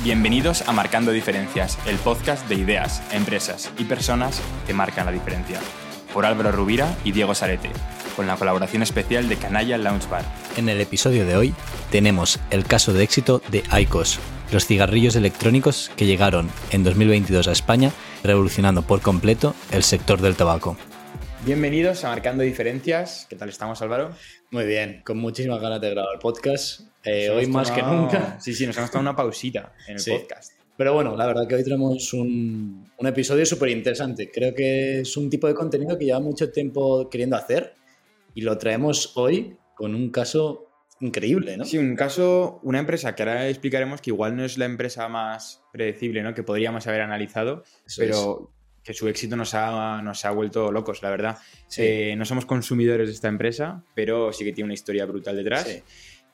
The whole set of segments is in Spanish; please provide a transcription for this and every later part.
Bienvenidos a Marcando Diferencias, el podcast de ideas, empresas y personas que marcan la diferencia. Por Álvaro Rubira y Diego Sarete, con la colaboración especial de Canalla Lounge Bar. En el episodio de hoy tenemos el caso de éxito de ICOS, los cigarrillos electrónicos que llegaron en 2022 a España, revolucionando por completo el sector del tabaco. Bienvenidos a Marcando Diferencias. ¿Qué tal estamos, Álvaro? Muy bien, con muchísimas ganas de grabar el podcast. Eh, hoy más que nunca. Sí, sí, nos hemos tomado una pausita en el podcast. Pero bueno, la verdad que hoy tenemos un, un episodio súper interesante. Creo que es un tipo de contenido que lleva mucho tiempo queriendo hacer y lo traemos hoy con un caso increíble, ¿no? Sí, un caso, una empresa que ahora explicaremos que igual no es la empresa más predecible, ¿no? Que podríamos haber analizado, pero que su éxito nos ha, nos ha vuelto locos, la verdad. Eh, no somos consumidores de esta empresa, pero sí que tiene una historia brutal detrás.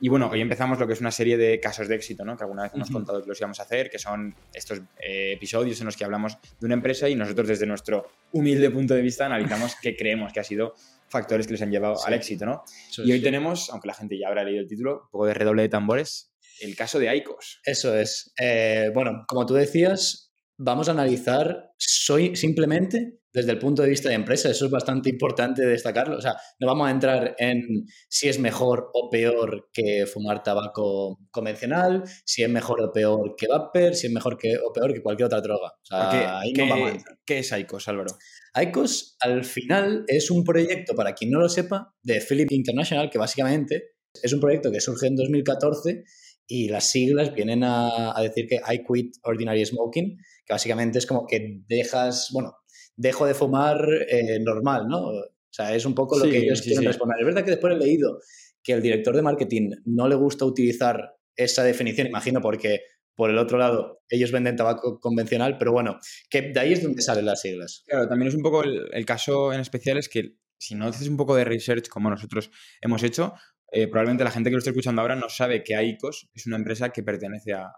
Y bueno, hoy empezamos lo que es una serie de casos de éxito, ¿no? Que alguna vez hemos contado que los íbamos a hacer, que son estos eh, episodios en los que hablamos de una empresa y nosotros desde nuestro humilde punto de vista analizamos qué creemos que ha sido factores que les han llevado al éxito, ¿no? y hoy tenemos, aunque la gente ya habrá leído el título, un poco de redoble de tambores, el caso de Aicos. Eso es. Eh, bueno, como tú decías, vamos a analizar soy simplemente desde el punto de vista de empresa. Eso es bastante importante destacarlo. O sea, no vamos a entrar en si es mejor o peor que fumar tabaco convencional, si es mejor o peor que vapor, si es mejor que, o peor que cualquier otra droga. O sea, ¿Qué, ahí no vamos a entrar. ¿Qué es ICOS, Álvaro? ICOS, al final, es un proyecto, para quien no lo sepa, de Philip International, que básicamente es un proyecto que surge en 2014 y las siglas vienen a, a decir que I quit ordinary smoking, que básicamente es como que dejas, bueno, dejo de fumar eh, normal, ¿no? O sea, es un poco lo que ellos quieren responder. Es verdad que después he leído que el director de marketing no le gusta utilizar esa definición, imagino porque por el otro lado ellos venden tabaco convencional, pero bueno, que de ahí es donde salen las siglas. Claro, también es un poco el, el caso en especial es que si no haces un poco de research como nosotros hemos hecho, eh, probablemente la gente que lo esté escuchando ahora no sabe que AICOS es una empresa que pertenece a,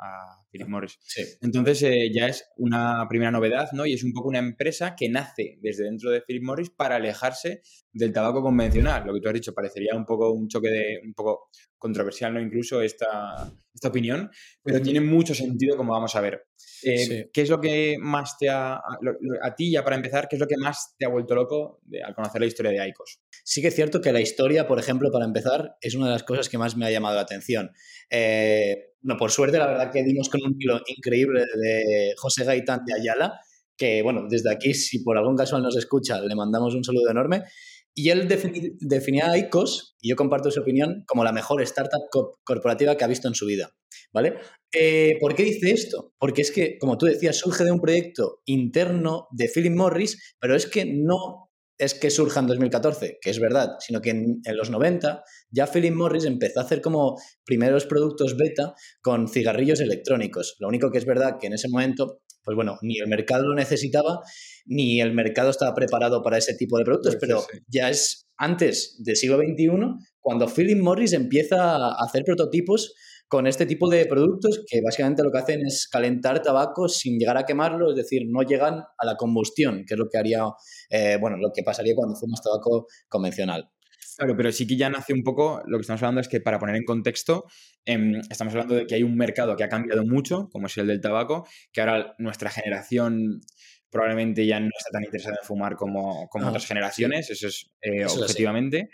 Philip Morris. Entonces eh, ya es una primera novedad, ¿no? Y es un poco una empresa que nace desde dentro de Philip Morris para alejarse del tabaco convencional. Lo que tú has dicho parecería un poco un choque de un poco controversial, ¿no? Incluso esta, esta opinión, pero tiene mucho sentido como vamos a ver. Eh, ¿Qué es lo que más te ha, a ti ya para empezar, qué es lo que más te ha vuelto loco al conocer la historia de Aicos? Sí que es cierto que la historia, por ejemplo, para empezar, es una de las cosas que más me ha llamado la atención. Eh, no, por suerte, la verdad que dimos con un hilo increíble de José Gaitán de Ayala, que, bueno, desde aquí, si por algún casual nos escucha, le mandamos un saludo enorme. Y él definía a ICOS, y yo comparto su opinión, como la mejor startup corporativa que ha visto en su vida. ¿Vale? Eh, ¿Por qué dice esto? Porque es que, como tú decías, surge de un proyecto interno de Philip Morris, pero es que no es que surja en 2014, que es verdad, sino que en, en, los 90 ya Philip Morris empezó a hacer como primeros productos beta con cigarrillos electrónicos. Lo único que es verdad que en ese momento pues bueno, ni el mercado lo necesitaba, ni el mercado estaba preparado para ese tipo de productos, pero ya es antes del siglo XXI cuando Philip Morris empieza a hacer prototipos con este tipo de productos que básicamente lo que hacen es calentar tabaco sin llegar a quemarlo, es decir, no llegan a la combustión, que es lo que haría, eh, bueno, lo que pasaría cuando fumas tabaco convencional. Claro, pero sí que ya nace un poco, lo que estamos hablando es que para poner en contexto, eh, estamos hablando de que hay un mercado que ha cambiado mucho, como es el del tabaco, que ahora nuestra generación probablemente ya no está tan interesada en fumar como, como otras generaciones, eso es eh, objetivamente.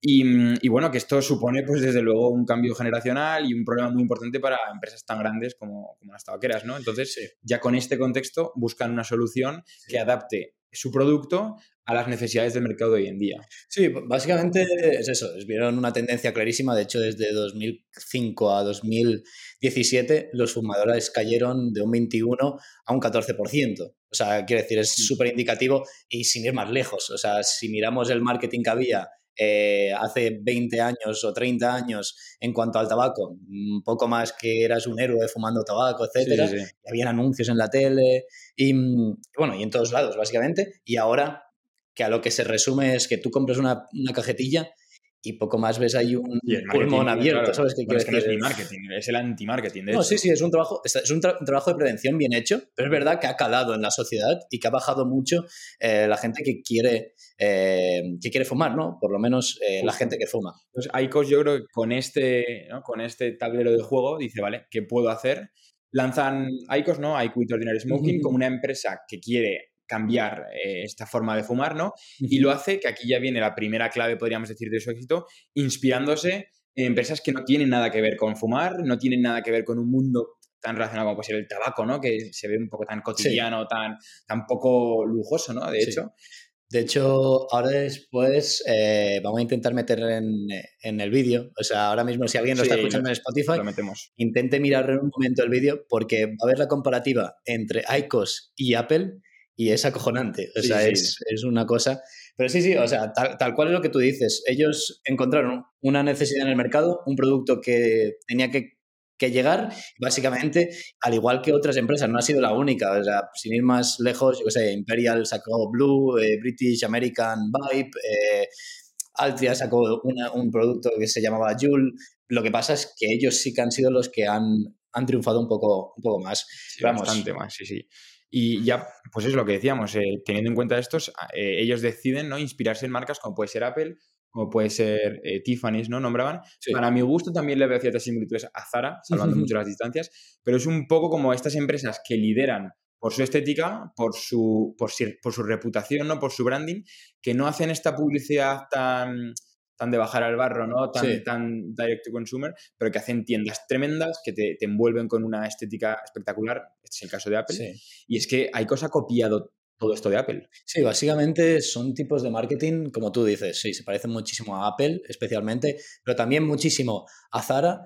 Y, y, bueno, que esto supone, pues desde luego, un cambio generacional y un problema muy importante para empresas tan grandes como, como las tabaqueras, ¿no? Entonces, ya con este contexto, buscan una solución que adapte su producto a las necesidades del mercado de hoy en día. Sí, básicamente es eso, vieron una tendencia clarísima, de hecho desde 2005 a 2017 los fumadores cayeron de un 21 a un 14%. O sea, quiero decir, es súper indicativo y sin ir más lejos. O sea, si miramos el marketing que había eh, hace 20 años o 30 años en cuanto al tabaco, un poco más que eras un héroe fumando tabaco, etcétera. Sí, sí, sí. Habían anuncios en la tele y, bueno, y en todos lados, básicamente. Y ahora que a lo que se resume es que tú compras una, una cajetilla y poco más ves ahí un pulmón abierto, claro. ¿sabes qué es que no es ni marketing, es el anti-marketing. No, sí, sí, es un trabajo, es un, tra un, trabajo de prevención bien hecho, pero es verdad que ha calado en la sociedad y que ha bajado mucho eh, la gente que quiere, eh, que quiere fumar, ¿no? Por lo menos eh, la gente que fuma. Entonces, ICOS yo creo que con este, ¿no? con este tablero de juego dice, vale, ¿qué puedo hacer? lanzan ICOS, ¿no? IQ Ordinary Smoking, como una empresa que quiere cambiar eh, esta forma de fumar, ¿no? Y lo hace, que aquí ya viene la primera clave, podríamos decir, de su éxito, inspirándose en empresas que no tienen nada que ver con fumar, no tienen nada que ver con un mundo tan relacionado como puede ser el tabaco, ¿no? Que se ve un poco tan cotidiano, tan, tan poco lujoso, ¿no? De hecho. De hecho, ahora después eh, vamos a intentar meter en, en el vídeo. O sea, ahora mismo, si alguien lo está escuchando en Spotify, intente mirar en un momento el vídeo porque va a ver la comparativa entre ICOS y Apple y es acojonante. O sea, es, es, una cosa. Pero sí, sí, o sea, tal, tal, cual es lo que tú dices. Ellos encontraron una necesidad en el mercado, un producto que tenía que que llegar. Básicamente, al igual que otras empresas, no ha sido la única. O sea, sin ir más lejos, yo qué sé, Imperial sacó Blue, eh, British American Vibe, eh, Altria sacó un producto que se llamaba Joule. Lo que pasa es que ellos sí que han sido los que han, han triunfado un poco, un poco más. bastante más, sí, sí. Y ya, pues es lo que decíamos, eh, teniendo en cuenta estos, ellos deciden ¿no? inspirarse en marcas como puede ser Apple, como puede ser eh, Tiffany's, ¿no? Nombraban. Para mi gusto también le veo ciertas similitudes a Zara, salvando mucho las distancias, pero es un poco como estas empresas que lideran por su estética, por su, por, por su reputación, ¿no? por su branding, que no hacen esta publicidad tan, tan de bajar al barro, ¿no? Tan, tan direct to consumer, pero que hacen tiendas tremendas que te, te, envuelven con una estética espectacular. Este es el caso de Apple. Y es que hay cosa copiado todo esto de Apple. Sí, básicamente son tipos de marketing, como tú dices, sí, se parecen muchísimo a Apple especialmente, pero también muchísimo a Zara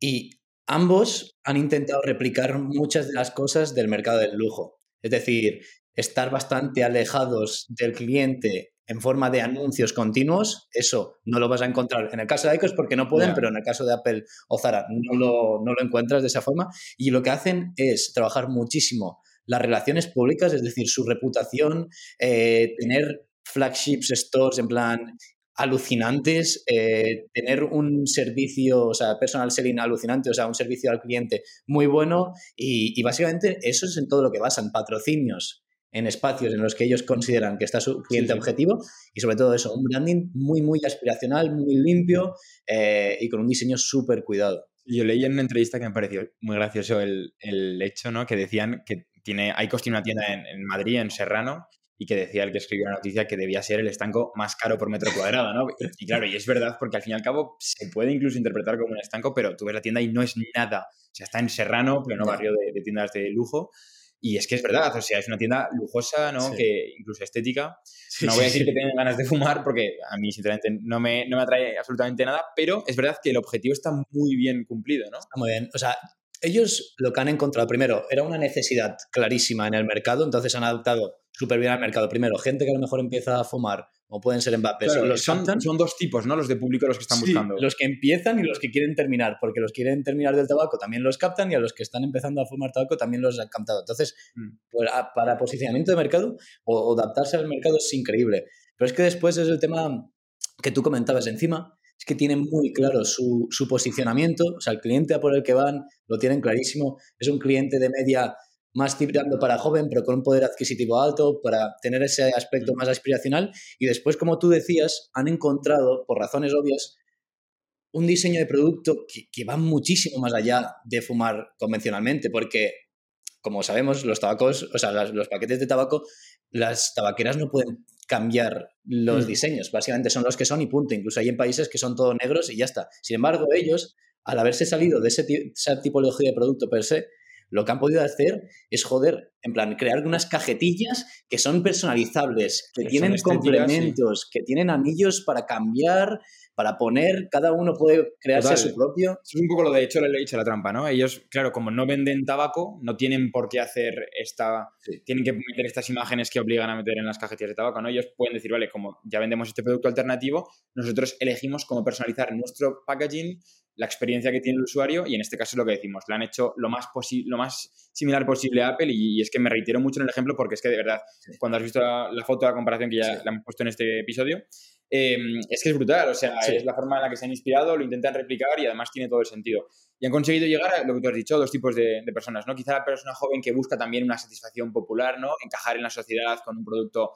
y ambos han intentado replicar muchas de las cosas del mercado del lujo. Es decir, estar bastante alejados del cliente en forma de anuncios continuos, eso no lo vas a encontrar. En el caso de ICOS porque no pueden, pero en el caso de Apple o Zara no lo, no lo encuentras de esa forma. Y lo que hacen es trabajar muchísimo las relaciones públicas, es decir, su reputación, eh, tener flagships stores en plan alucinantes, eh, tener un servicio, o sea, personal selling alucinante, o sea, un servicio al cliente muy bueno y, básicamente eso es en todo lo que basan, patrocinios en espacios en los que ellos consideran que está su cliente objetivo y sobre todo eso, un branding muy, muy aspiracional, muy limpio eh, y con un diseño súper cuidado. Yo leí en una entrevista que me pareció muy gracioso el, el hecho, ¿no? Que decían que tiene, ICOS tiene una tienda en, Madrid, en Serrano, y que decía el que escribió la noticia que debía ser el estanco más caro por metro cuadrado, ¿no? Y claro, y es verdad porque al fin y al cabo se puede incluso interpretar como un estanco, pero tú ves la tienda y no es nada. O sea, está en Serrano, pleno barrio de, tiendas de lujo. Y es que es verdad, o sea, es una tienda lujosa, ¿no? Que incluso estética. no voy a decir que tengan ganas de fumar porque a mí, sinceramente, no me, no me atrae absolutamente nada, pero es verdad que el objetivo está muy bien cumplido, ¿no? muy bien. O sea, ellos lo que han encontrado, primero, era una necesidad clarísima en el mercado, entonces han adaptado súper bien al mercado. Primero, gente que a lo mejor empieza a fumar, o pueden ser Mbappé. los son, son, dos tipos, ¿no? Los de público los que están buscando. Los que empiezan y los que quieren terminar, porque los que quieren terminar del tabaco también los captan y a los que están empezando a fumar tabaco también los han captado. Entonces, mm. pues, para posicionamiento de mercado o, adaptarse al mercado es increíble. Pero es que después es el tema que tú comentabas encima, es que tienen muy claro su, posicionamiento, o sea, el cliente a por el que van lo tienen clarísimo, es un cliente de media más tirando para joven, pero con un poder adquisitivo alto, para tener ese aspecto más aspiracional. Y después, como tú decías, han encontrado, por razones obvias, un diseño de producto que, va muchísimo más allá de fumar convencionalmente, porque, como sabemos, los tabacos, o sea, los paquetes de tabaco, las tabaqueras no pueden cambiar los mm. diseños. Básicamente son los que son y punto. Incluso hay en países que son todos negros y ya está. Sin embargo, ellos, al haberse salido de ese esa tipología de producto per se, lo que han podido hacer es, joder, en plan, crear unas cajetillas que son personalizables, que, tienen complementos, que tienen anillos para cambiar, para poner, cada uno puede crearse su propio. es un poco lo de hecho le he dicho la trampa, ¿no? Ellos, claro, como no venden tabaco, no tienen por qué hacer esta. Tienen que meter estas imágenes que obligan a meter en las cajetillas de tabaco, ¿no? Ellos pueden decir, vale, como ya vendemos este producto alternativo, nosotros elegimos cómo personalizar nuestro packaging la experiencia que tiene el usuario y en este caso es lo que decimos, le han hecho lo más, lo más similar posible a Apple y, es que me reitero mucho en el ejemplo porque es que de verdad, cuando has visto la, foto de la comparación que ya la hemos puesto en este episodio, Em, es que es brutal, o sea, es la forma en la que se han inspirado, lo intentan replicar y además tiene todo el sentido. Y han conseguido llegar a lo que tú has dicho, dos tipos de, personas, ¿no? Quizá la persona joven que busca también una satisfacción popular, ¿no? Encajar en la sociedad con un producto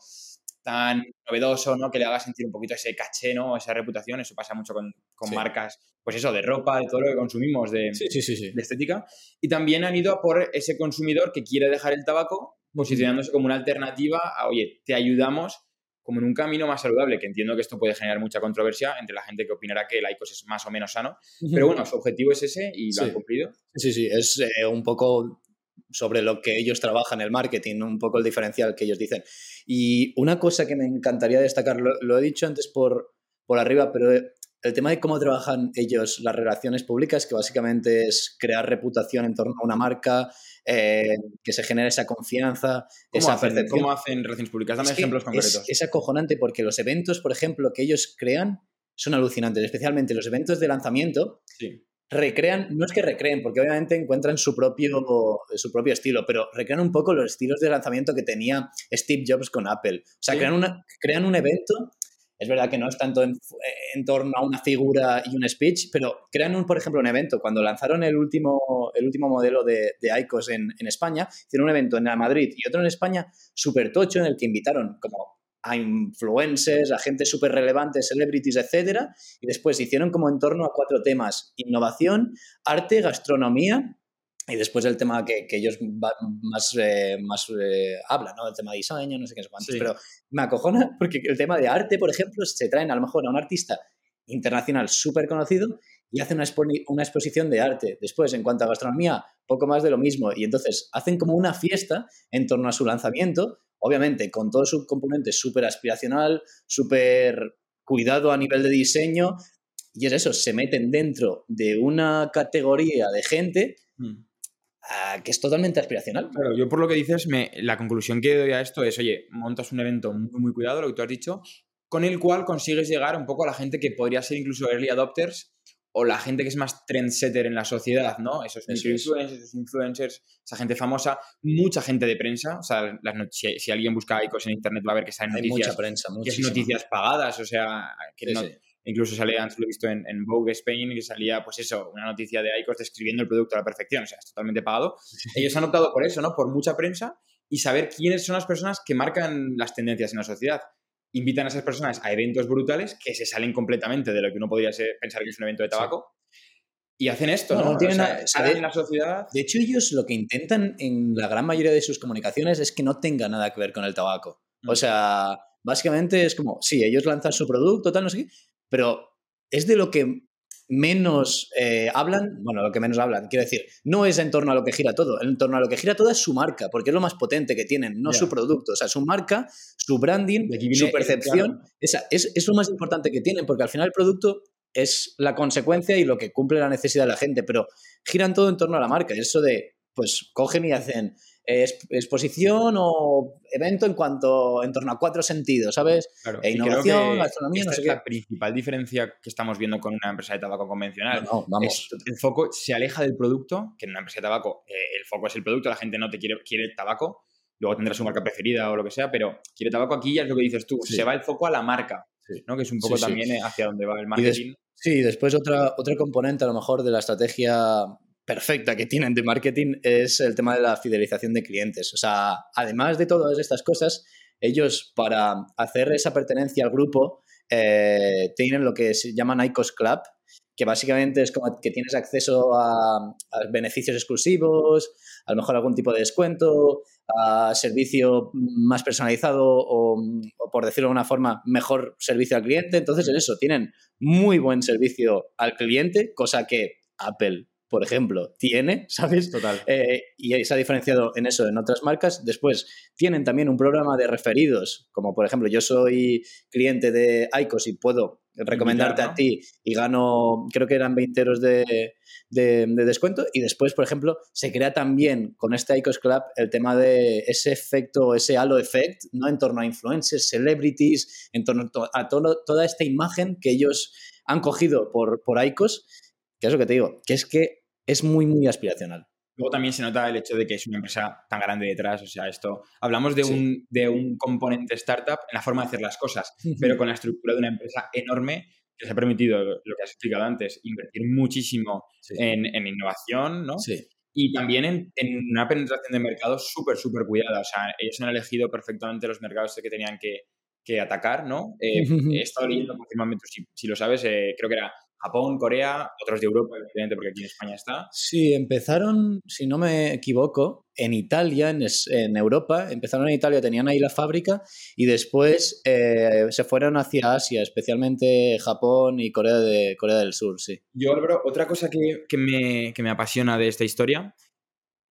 tan novedoso, ¿no? Que le haga sentir un poquito ese caché, ¿no? Esa reputación. Eso pasa mucho con, con marcas, pues eso, de ropa, de todo lo que consumimos, de, de estética. Y también han ido a por ese consumidor que quiere dejar el tabaco, posicionándose como una alternativa a, oye, te ayudamos como en un camino más saludable, que entiendo que esto puede generar mucha controversia entre la gente que opinará que el ICOS es más o menos sano, pero bueno, su objetivo es ese y lo han cumplido. Sí, sí, es eh, un poco sobre lo que ellos trabajan, el marketing, un poco el diferencial que ellos dicen. Y una cosa que me encantaría destacar, lo, he dicho antes por, por arriba, pero el tema de cómo trabajan ellos las relaciones públicas, que básicamente es crear reputación en torno a una marca, eh, que se genere esa confianza, ¿Cómo esa hacen, ¿Cómo hacen relaciones públicas? Dame ejemplos concretos. Es, acojonante porque los eventos, por ejemplo, que ellos crean son alucinantes, especialmente los eventos de lanzamiento. Recrean, no es que recreen, porque obviamente encuentran su propio, su propio estilo, pero recrean un poco los estilos de lanzamiento que tenía Steve Jobs con Apple. O sea, crean, una, crean un evento es verdad que no es tanto en, torno a una figura y un speech, pero crean, un, por ejemplo, un evento. Cuando lanzaron el último, el último modelo de, de ICOS en, en, España, hicieron un evento en Madrid y otro en España súper tocho en el que invitaron como a influencers, a gente súper relevante, celebrities, etc. Y después hicieron como en torno a cuatro temas, innovación, arte, gastronomía y después el tema que, que ellos más, eh, más eh, hablan, ¿no? El tema de diseño, no sé qué, es cuántos. Pero me acojona porque el tema de arte, por ejemplo, se traen a lo mejor a un artista internacional súper conocido y hacen una, una, exposición de arte. Después, en cuanto a gastronomía, poco más de lo mismo. Y entonces hacen como una fiesta en torno a su lanzamiento, obviamente con todo su componente súper aspiracional, súper cuidado a nivel de diseño. Y es eso, se meten dentro de una categoría de gente. Mm que es totalmente aspiracional. Claro, yo por lo que dices, me, la conclusión que doy a esto es, oye, montas un evento muy, muy cuidado, lo que tú has dicho, con el cual consigues llegar un poco a la gente que podría ser incluso early adopters o la gente que es más trendsetter en la sociedad, ¿no? Esos influencers, esos influencers, esa gente famosa, mucha gente de prensa, o sea, si, alguien busca icos en internet va a ver que está en noticias, mucha prensa, que es noticias pagadas, o sea, que no, Incluso sale, antes lo he visto en, Vogue Spain, que salía, pues eso, una noticia de ICOS describiendo el producto a la perfección, o sea, es totalmente pagado. Ellos han optado por eso, ¿no? Por mucha prensa y saber quiénes son las personas que marcan las tendencias en la sociedad. Invitan a esas personas a eventos brutales que se salen completamente de lo que uno podría pensar que es un evento de tabaco. Y hacen esto, ¿no? no, tienen nada, en la sociedad. De hecho, ellos lo que intentan en la gran mayoría de sus comunicaciones es que no tenga nada que ver con el tabaco. O mm. sea, básicamente es como, sí, ellos lanzan su producto, tal, no sé qué, pero es de lo que menos eh, hablan, bueno, lo que menos hablan, quiero decir, no es en torno a lo que gira todo, en torno a lo que gira todo es su marca, porque es lo más potente que tienen, no su producto, o sea, su marca, su branding, su percepción, esa, es, es, lo más importante que tienen, porque al final el producto es la consecuencia y lo que cumple la necesidad de la gente, pero giran todo en torno a la marca, eso de, pues cogen y hacen exposición o evento en cuanto en torno a cuatro sentidos, ¿sabes? e innovación, gastronomía, no sé es la principal diferencia que estamos viendo con una empresa de tabaco convencional. No, vamos. el foco se aleja del producto, que en una empresa de tabaco eh, el foco es el producto, la gente no te quiere, quiere tabaco, luego tendrá su marca preferida o lo que sea, pero quiere tabaco aquí ya es lo que dices tú, se va el foco a la marca, ¿no? Que es un poco también hacia donde va el marketing. sí, después otra, otro componente a lo mejor de la estrategia perfecta que tienen de marketing es el tema de la fidelización de clientes. O sea, además de todas estas cosas, ellos para hacer esa pertenencia al grupo eh, tienen lo que se llaman ICOS Club, que básicamente es como que tienes acceso a, beneficios exclusivos, a lo mejor algún tipo de descuento, a servicio más personalizado o, por decirlo de una forma, mejor servicio al cliente. Entonces, es eso, tienen muy buen servicio al cliente, cosa que Apple por ejemplo, tiene, ¿sabes? Total. Eh, y se ha diferenciado en eso en otras marcas. Después, tienen también un programa de referidos, como por ejemplo, yo soy cliente de ICOS y puedo recomendarte a ti y gano, creo que eran 20 euros de, descuento. Y después, por ejemplo, se crea también con este ICOS Club el tema de ese efecto, ese halo effect, ¿no? En torno a influencers, celebrities, en torno a toda esta imagen que ellos han cogido por, por ICOS, que es lo que te digo, que es que es muy, muy aspiracional. Luego también se nota el hecho de que es una empresa tan grande detrás, o sea, esto, hablamos de, un, de un componente startup en la forma de hacer las cosas, pero con la estructura de una empresa enorme que se ha permitido, lo que has explicado antes, invertir muchísimo en, en, innovación, ¿no? Sí. Y también en, en, una penetración de mercados súper, súper cuidada. O sea, ellos han elegido perfectamente los mercados que tenían que, que atacar, ¿no? Eh, he estado leyendo, confirmamente, si, si lo sabes, eh, creo que era Japón, Corea, otros de Europa, evidentemente, porque aquí en España está. Sí, empezaron, si no me equivoco, en Italia, en, en Europa. Empezaron en Italia, tenían ahí la fábrica y después eh, se fueron hacia Asia, especialmente Japón y Corea, de, Corea del Sur, sí. Yo, Álvaro, otra cosa que, que, me, que me apasiona de esta historia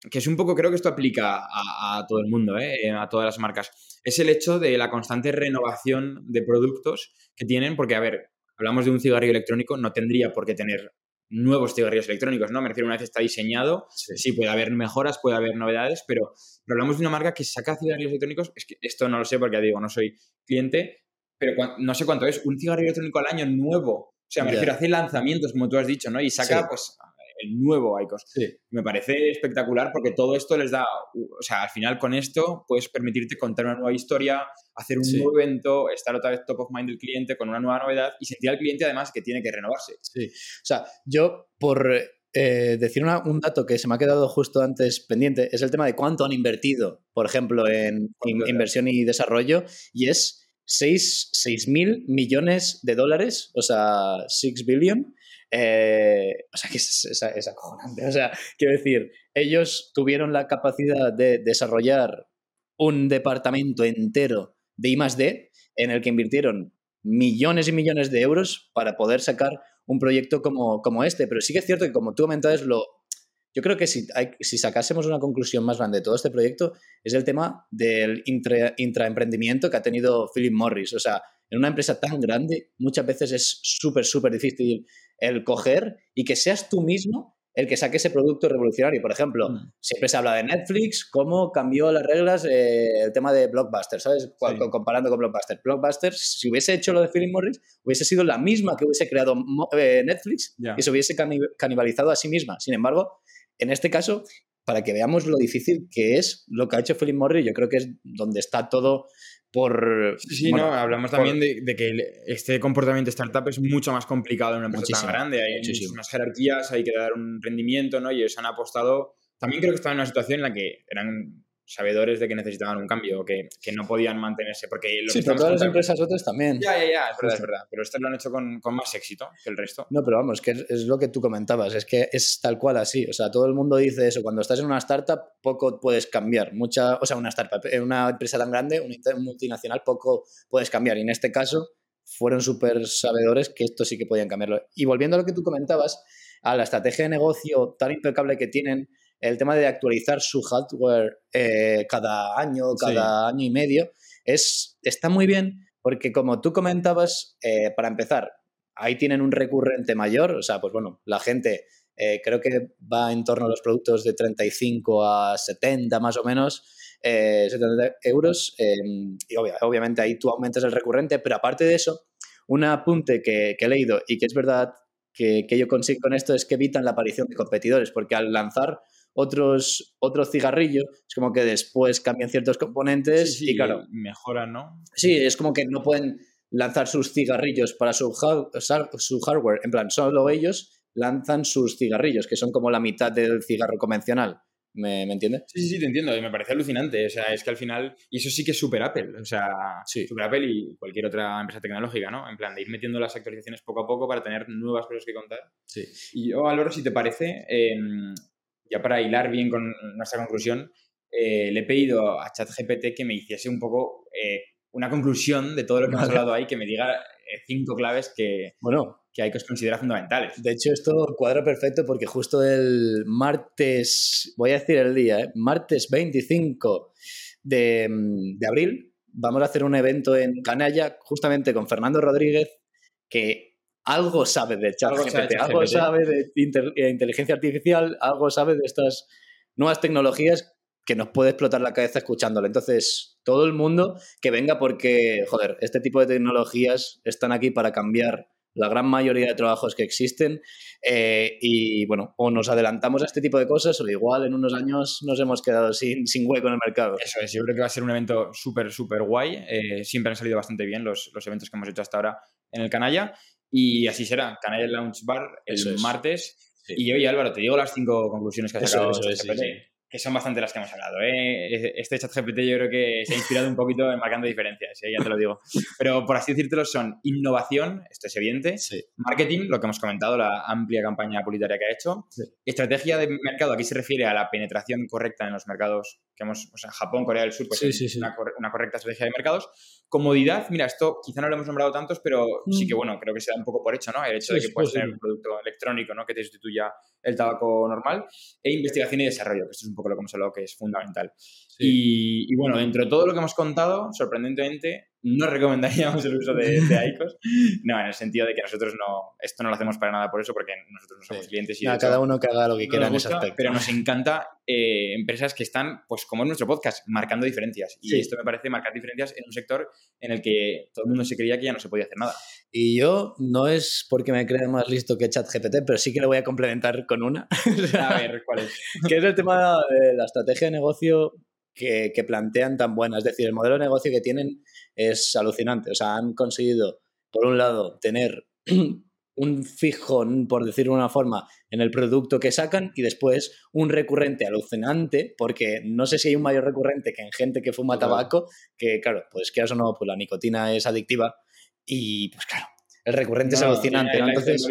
que es un poco, creo que esto aplica a, a todo el mundo, ¿eh? a todas las marcas, es el hecho de la constante renovación de productos que tienen, porque, a ver, hablamos de un cigarrillo electrónico, no tendría por qué tener nuevos cigarrillos electrónicos, ¿no? Me refiero, una vez está diseñado, sí, puede haber mejoras, puede haber novedades, pero, pero, hablamos de una marca que saca cigarrillos electrónicos, es que esto no lo sé porque, digo, no soy cliente, pero no sé cuánto es, un cigarrillo electrónico al año nuevo, o sea, me yeah. refiero, hace lanzamientos, como tú has dicho, ¿no? Y saca, sí. pues, el nuevo ICOS. Sí. Me parece espectacular porque todo esto les da, o sea, al final con esto puedes permitirte contar una nueva historia, hacer un sí. nuevo evento, estar otra vez top of mind del cliente con una nueva novedad y sentir al cliente además que tiene que renovarse. Sí, o sea, yo por eh, decir una, un dato que se me ha quedado justo antes pendiente es el tema de cuánto han invertido, por ejemplo, en in, inversión y desarrollo y es 6 mil millones de dólares, o sea, 6 billion, eh, o sea, que es, es, acojonante. O sea, quiero decir, ellos tuvieron la capacidad de desarrollar un departamento entero de I+D en el que invirtieron millones y millones de euros para poder sacar un proyecto como, como este. Pero sí que es cierto que, como tú comentabas, lo, yo creo que si, si sacásemos una conclusión más grande de todo este proyecto, es el tema del intra, intraemprendimiento que ha tenido Philip Morris. O sea, en una empresa tan grande, muchas veces es súper, súper difícil el coger y que seas tú mismo el que saque ese producto revolucionario. Por ejemplo, mm. siempre se habla de Netflix, cómo cambió las reglas eh, el tema de Blockbuster, ¿sabes? Sí. Comparando con Blockbuster. Blockbuster, si hubiese hecho lo de Philip Morris, hubiese sido la misma que hubiese creado eh, Netflix yeah. y se hubiese canibalizado a sí misma. Sin embargo, en este caso, para que veamos lo difícil que es lo que ha hecho Philip Morris, yo creo que es donde está todo por... Sí, bueno, no, hablamos también de, de, que este comportamiento startup es mucho más complicado en una empresa tan grande, hay Muchísimo. muchísimas jerarquías, hay que dar un rendimiento, ¿no? Y ellos han apostado, también creo que estaban en una situación en la que eran sabedores de que necesitaban un cambio, que, que no podían mantenerse. Porque lo sí, pero todas las empresas otras también. Ya, ya, ya, es verdad, es verdad. Pero estas lo han hecho con, con, más éxito que el resto. No, pero vamos, que es, es, lo que tú comentabas, es que es tal cual así. O sea, todo el mundo dice eso. Cuando estás en una startup, poco puedes cambiar. Mucha, o sea, una startup, en una empresa tan grande, una multinacional, poco puedes cambiar. Y en este caso, fueron súper sabedores que esto sí que podían cambiarlo. Y volviendo a lo que tú comentabas, a la estrategia de negocio tan impecable que tienen, el tema de actualizar su hardware eh, cada año, cada sí. año y medio, es, está muy bien porque como tú comentabas, eh, para empezar, ahí tienen un recurrente mayor, o sea, pues bueno, la gente eh, creo que va en torno a los productos de 35 a 70 más o menos, 70 euros, y obvia, obviamente ahí tú aumentas el recurrente, pero aparte de eso, un apunte que, que he leído y que es verdad que, que yo consigo con esto es que evitan la aparición de competidores, porque al lanzar otros, otros cigarrillos, es como que después cambian ciertos componentes sí, sí, y claro. Mejoran, ¿no? Sí, es como que no pueden lanzar sus cigarrillos para su, su hardware, en plan, solo ellos lanzan sus cigarrillos, que son como la mitad del cigarro convencional. ¿Me, ¿Me entiendes? Sí, sí, te entiendo. Y me parece alucinante. O sea, es que al final. Y eso sí que es super Apple. O sea, sí. super Apple y cualquier otra empresa tecnológica, ¿no? En plan, de ir metiendo las actualizaciones poco a poco para tener nuevas cosas que contar. Sí. Y yo, Álvaro, si te parece, eh, ya para hilar bien con nuestra conclusión, eh, le he pedido a ChatGPT que me hiciese un poco eh, una conclusión de todo lo que vale. hemos hablado ahí, que me diga eh, cinco claves que, bueno, que hay que considerar fundamentales. De hecho, esto cuadra perfecto porque justo el martes, voy a decir el día, ¿eh? martes 25 de, de abril, vamos a hacer un evento en Canalla justamente con Fernando Rodríguez, que algo sabe de ChatGPT, algo, sabe de eh, inteligencia artificial, algo sabe de estas nuevas tecnologías que nos puede explotar la cabeza escuchándolo. Entonces, todo el mundo que venga porque, joder, este tipo de tecnologías están aquí para cambiar la gran mayoría de trabajos que existen eh, y bueno, o nos adelantamos a este tipo de cosas o igual en unos años nos hemos quedado sin, sin hueco en el mercado. Eso es, yo creo que va a ser un evento súper, súper guay. Eh, siempre han salido bastante bien los, los eventos que hemos hecho hasta ahora en el Canalla y así será, Canalla Lounge Bar el Eso martes. Sí. Y oye Álvaro, te digo las cinco conclusiones que has eso, sacado. Eso, es, sí, sí. Que son bastante las que hemos hablado. ¿eh? Este chat GPT yo creo que se ha inspirado un poquito en marcando diferencias, ¿eh? ya te lo digo. Pero por así decírtelo, son innovación, esto es evidente, marketing, lo que hemos comentado, la amplia campaña publicitaria que ha hecho, estrategia de mercado, aquí se refiere a la penetración correcta en los mercados que hemos, o sea, Japón, Corea del Sur, pues sí, una, una, correcta estrategia de mercados. Comodidad, mira, esto quizá no lo hemos nombrado tantos, pero sí que, mm. bueno, creo que se da un poco por hecho, ¿no? El hecho de que puedas tener un producto electrónico, ¿no? Que te sustituya el tabaco normal. E investigación y desarrollo, que esto es un poco lo que hemos hablado que es fundamental. Y, bueno, dentro de todo lo que hemos contado, sorprendentemente, no recomendaríamos el uso de, de ICOs. No, en el sentido de que nosotros no, esto no lo hacemos para nada por eso, porque nosotros no somos clientes. Y cada uno que haga lo que quiera en ese aspecto. Pero nos encanta eh, empresas que están, pues como en nuestro podcast, marcando diferencias. Y esto me parece marcar diferencias en un sector en el que todo el mundo se creía que ya no se podía hacer nada. Y yo no es porque me crea más listo que ChatGPT, pero sí que le voy a complementar con una. a ver, ¿cuál es? que es el tema de la estrategia de negocio que, que, plantean tan buena. Es decir, el modelo de negocio que tienen es alucinante. O sea, han conseguido, por un lado, tener un fijo, por decirlo de una forma, en el producto que sacan y después un recurrente alucinante, porque no sé si hay un mayor recurrente que en gente que fuma tabaco, que claro, pues que eso no, pues la nicotina es adictiva y pues claro, el recurrente es alucinante, entonces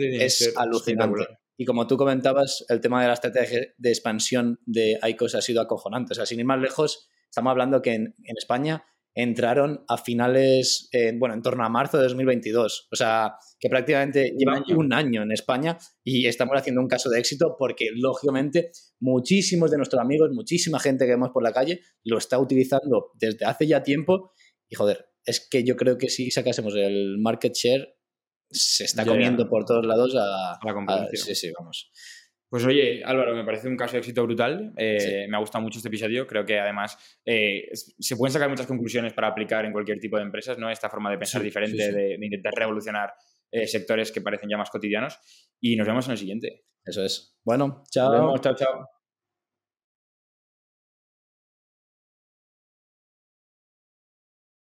es alucinante. Y como tú comentabas, el tema de la estrategia de expansión de ICOS ha sido acojonante. O sea, sin ir más lejos, estamos hablando que en, en España entraron a finales, bueno, en torno a marzo de 2022. O sea, que prácticamente llevan un año en España y estamos haciendo un caso de éxito porque, lógicamente, muchísimos de nuestros amigos, muchísima gente que vemos por la calle lo está utilizando desde hace ya tiempo. Y joder, es que yo creo que si sacásemos el market share, se está comiendo por todos lados a, la competencia. sí, sí, vamos. Pues oye, Álvaro, me parece un caso de éxito brutal. Eh, me ha gustado mucho este episodio. Creo que además eh, se pueden sacar muchas conclusiones para aplicar en cualquier tipo de empresas, ¿no? Esta forma de pensar diferente, de, intentar revolucionar eh, sectores que parecen ya más cotidianos. Y nos vemos en el siguiente. Eso es. Bueno, chao. Chao, chao.